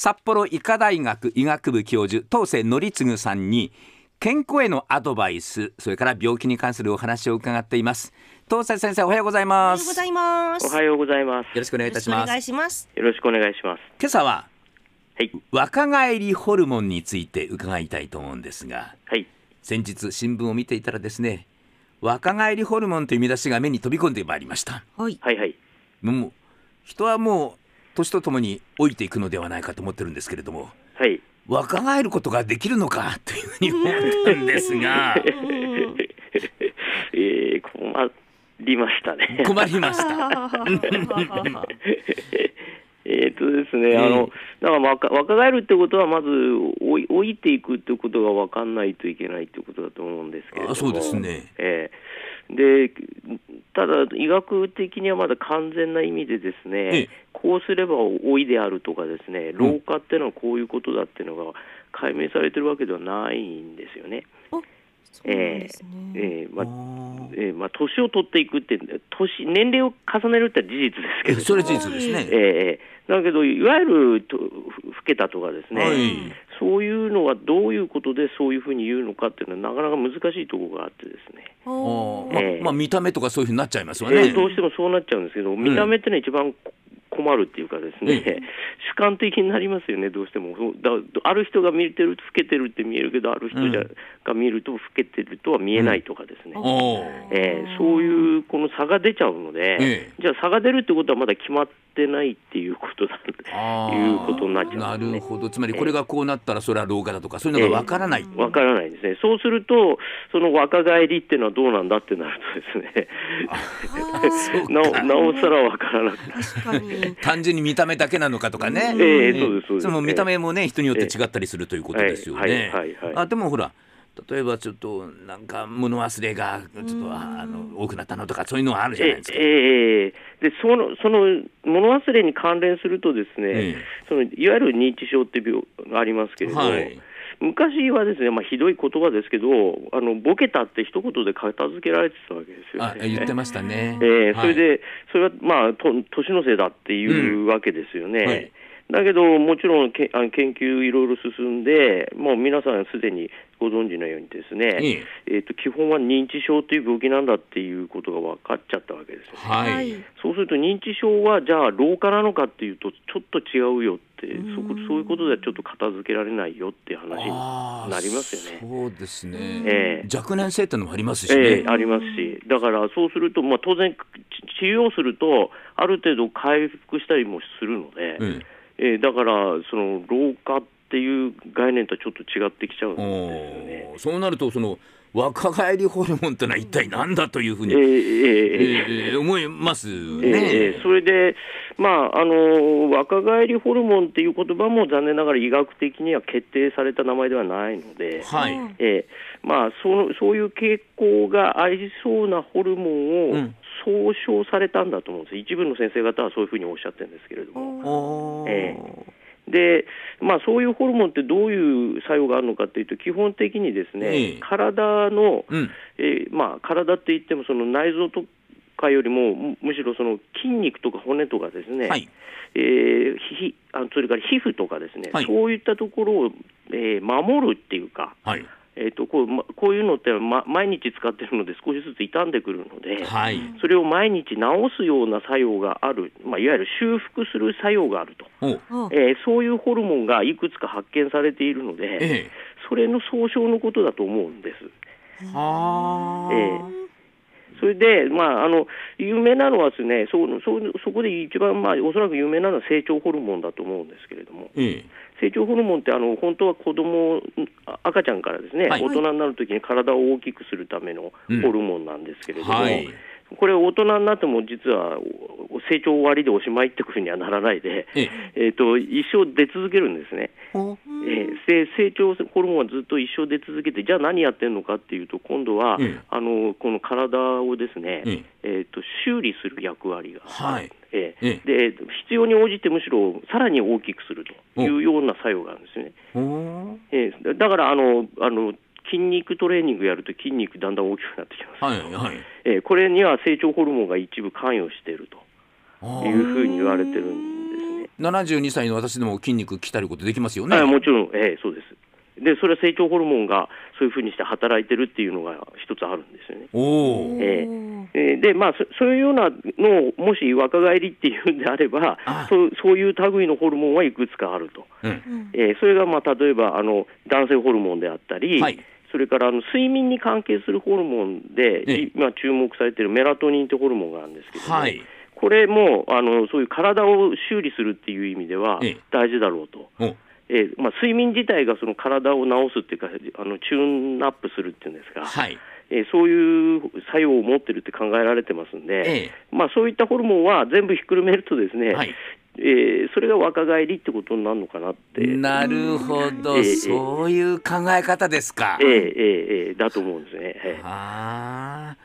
札幌医科大学医学部教授当世則次さんに健康へのアドバイスそれから病気に関するお話を伺っています当世先生おはようございおますはようございます。おはようございます。よろしくお願いいたしますよろしくお願いします。よろしくお願いします。今朝ははい。若返りホルモンについて伺いたいと思うんですがはい。先日新聞を見ていたらですね若返りホルモンという見出しが目に飛び込んでまいりましたはい。はいはい。もう人はもう年とともに老いていくのではないかと思ってるんですけれどもはい。若返ることができるのかというふうに思ったんですがえー、困りましたね。困りましたえっとですね、あの、だから若若返るってことは、まず老い老いていくってことが分かんないといけないってことだと思うんですけれども。あそうですねええで、ただ、医学的にはまだ完全な意味でですね、こうすれば老いであるとかですね、老化っていうのはこういうことだっていうのが解明されてるわけではないんですよね。そうなんですね。ええまあえーまあ、年を取っていくって年年齢を重ねるって事実ですけどえそれは事実ですね、ええだけどいわゆるとふ老けたとかですね、はい。そういうのはどういうことでそういうふうに言うのかっていうのはなかなか難しいところがあってですね、あまあ見た目とかそういうふうになっちゃいますよね、えーどうしてもそうなっちゃうんですけど、見た目ってのは一番こ困るっていうかですね、え主観的になりますよね、どうしても。だある人が見てると老けてるって見えるけど、ある人じゃ、うんが見ると老けてるとは見えないとかですね。おーえーそういうこの差が出ちゃうので、ええじゃあ差が出るってことはまだ決まってないっていうことだいうことになっちゃうんなですね。るほど。つまりこれがこうなったらそれは老化だとかそういうのがわからない、わからないですね。そうすると、その若返りっていうのはどうなんだってなるとですね、なおか。なおさらわからなくなる。確かに。単純に見た目だけなのかとかね、ええそうですそうです。その見た目もね人によって違ったりするということですよね。はいはいはいはい。あでもほら例えばちょっとなんか物忘れがちょっとあの多くなったのとかそういうのはあるじゃないえですか。ええでそのその物忘れに関連するとですね、ええそのいわゆる認知症って病がありますけれど、はい昔はですね、まあ、ひどい言葉ですけどあのボケたって一言で片付けられてたわけですよあね。言ってましたね。えーはいそれで、それはまあと年のせいだっていうわけですよね。はいだけど、もちろんけあの研究いろいろ進んで、もう皆さんすでにご存知のようにですね、えーと基本は認知症という病気なんだっていうことが分かっちゃったわけですよね。はい、そうすると認知症はじゃあ老化なのかっていうとちょっと違うよってそこそういうことではちょっと片付けられないよっていう話になりますよね。そうですね。ええ。若年性ってのもありますしね。ええありますし、だからそうすると、まあ、当然、ち治療すると、ある程度回復したりもするので、うんええだから、その老化っていう概念とはちょっと違ってきちゃうんですよね。そうなるとその若返りホルモンってのは一体何だというふうに、えええええ思いますえね。えそれで、まああの、若返りホルモンっていう言葉も残念ながら医学的には決定された名前ではないので、はい。うんええまあ、そのそういう傾向がありそうなホルモンをうん総称されたんだと思うんです、一部の先生方はそういうふうにおっしゃってるんですけれども。えでまあ、そういうホルモンってどういう作用があるのかというと、基本的にですね、ええ体の、うん。えーまあ、体って言っても、その内臓とかよりも、むむしろその筋肉とか骨とかですね、はい。えーひあそれから皮膚とかですね、はいそういったところを、えー守るっていうか、はい。えー、とこうまこういうのって、ま、毎日使ってるので少しずつ傷んでくるので、はい。それを毎日治すような作用がある、まあ、いわゆる修復する作用があると、えーそういうホルモンがいくつか発見されているので、えそれの総称のことだと思うんです。え。はあ。ええそれで、まあ、あの有名なのはですねそうそうそこで一番、まあ、おそらく有名なのは成長ホルモンだと思うんですけれども、ええ。成長ホルモンってあの本当は子供あ赤ちゃんからですね、はい大人になるときに体を大きくするためのホルモンなんですけれども、はい。これ大人になっても実はお成長終わりでおしまいってふうにはならないで、ええ。えー、と一生出続けるんですね、お。えーせ成長ホルモンはずっと一生出続けてじゃあ何やってるのかっていうと今度は、ええ。あのこの体をですね、ええ。ー、と修理する役割が。ある、はい。ええ。で必要に応じてむしろさらに大きくするというような作用があるんですね。おおえーだからあのあの筋肉トレーニングやると筋肉だんだん大きくなってきます、はいはい。えーこれには成長ホルモンが一部関与しているとあいうふうに言われてるんですね。72歳の私でも筋肉鍛えることできますよね。もちろん、えー、そうです。でそれは成長ホルモンがそういうふうにして働いてるっていうのが一つあるんですよね。おえー、でまあそういうようなのをもし若返りっていうんであればそうそういう類のホルモンはいくつかあると、うん、えー、それがまあ例えばあの男性ホルモンであったり、はい、それからあの睡眠に関係するホルモンで、今注目されているメラトニンってホルモンがあるんですけども、はい。これもあのそういう体を修理するっていう意味では大事だろうと。えーまあ、睡眠自体がその体を治すっていうかあのチューンアップするっていうんですか、はい。えー、そういう作用を持ってるって考えられてますんで、ええ、まあ、そういったホルモンは全部ひっくるめるとですね、はい、えー、それが若返りってことになるのかなって。なるほど、えー、そういう考え方ですか。えー、えー、えー、だと思うんですね。あ。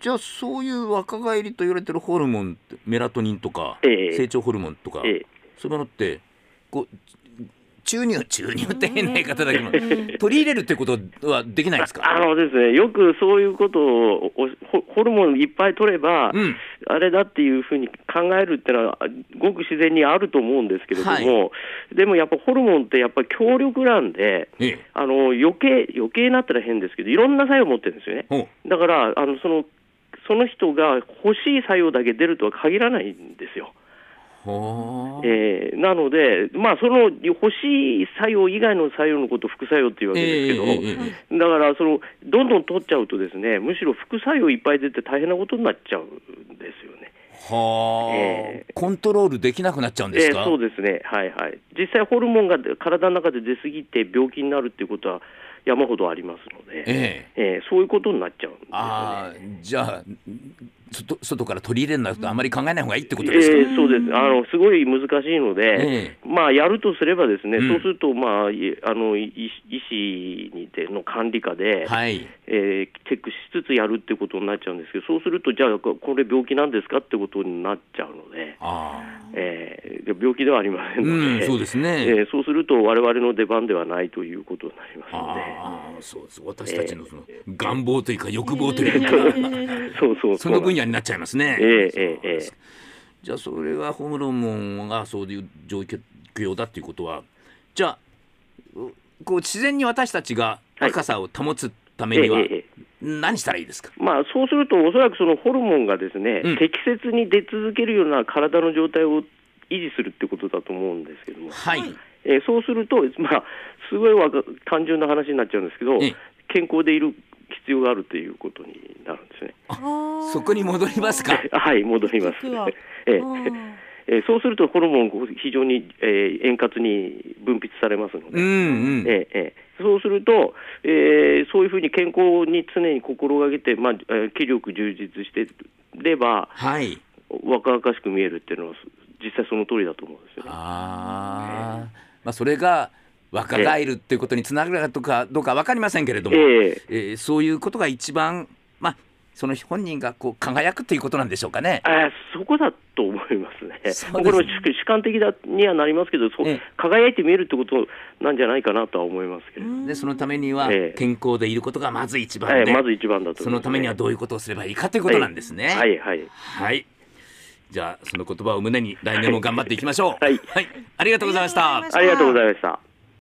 じゃあそういう若返りと言われてるホルモンメラトニンとか、成長ホルモンとか、そういうものってこう注入注入って変な言い方だけど取り入れるってことはできないですか？あのですねよくそういうことをホルモンいっぱい取れば、うん、あれだっていうふうに考えるっていうのはごく自然にあると思うんですけれども、はい、でもやっぱホルモンってやっぱり強力なんで、ええ、あの余計余計なったら変ですけどいろんな作用を持ってるんですよね。だからあのそのその人が欲しい作用だけ出るとは限らないんですよ。えー、なので、まあ、その欲しい作用以外の作用のことを副作用っていうわけですけど、えー、だからその、どんどん取っちゃうと、ですねむしろ副作用いっぱい出て大変なことになっちゃうんですよね。はあ、えー、コントロールできなくなっちゃうんですか、えー、そうですね、はいはい、実際、ホルモンが体の中で出過ぎて病気になるっていうことは山ほどありますので、えー、えー、そういうことになっちゃうんですよね。あじゃあ外外から取り入れるのとあまり考えない方がいいってことですか、えー、そうです。あのすごい難しいので、えー、まあ、やるとすればですね、うん、そうすると、まあ、あの医師にての管理下で、はい。えー、チェックしつつやるってことになっちゃうんですけどそうするとじゃあこれ病気なんですかってことになっちゃうので。あえー、病気ではありませんので、うん、そうですね、えー、そうすると我々の出番ではないということになりますので、あそうです。私たちのその願望というか欲望というか、そうそうその分野になっちゃいますね。えー、えー、えー、じゃあそれはホームロンがそういう状況だっていうことはじゃあこう自然に私たちが若さを保つためには、何したらいいですか、まあ、そうすると、おそらくそのホルモンがですね、うん、適切に出続けるような体の状態を維持するってことだと思うんですけども、はい。えー、そうすると、まあ、すごい単純な話になっちゃうんですけど、健康でいる必要があるということになるんですね。そこに戻りますか？はい、戻ります。えーえー、そうするとホルモン非常に、えー、円滑に分泌されますので、うんうん、えー、えー、そうすると、えー、そういうふうに健康に常に心がけて、まあえー、気力充実してれば、はい、若々しく見えるっていうのは実際その通りだと思うんですよね。あまあ、それが若返るっていうことにつながるかどうか分かりませんけれども、えー、えー、そういうことが一番、まあ、その本人がこう輝くということなんでしょうかね。あそこだと思いますね。すねこれも主観的だにはなりますけど、そ輝いて見えるってことなんじゃないかなとは思いますけど。でそのためには健康でいることがまず一番で、ええ、まず一番だと、ね、そのためにはどういうことをすればいいかということなんですね。はい、はい、はい。じゃあその言葉を胸に来年も頑張っていきましょう。はい、はい、ありがとうございました。ありがとうございました。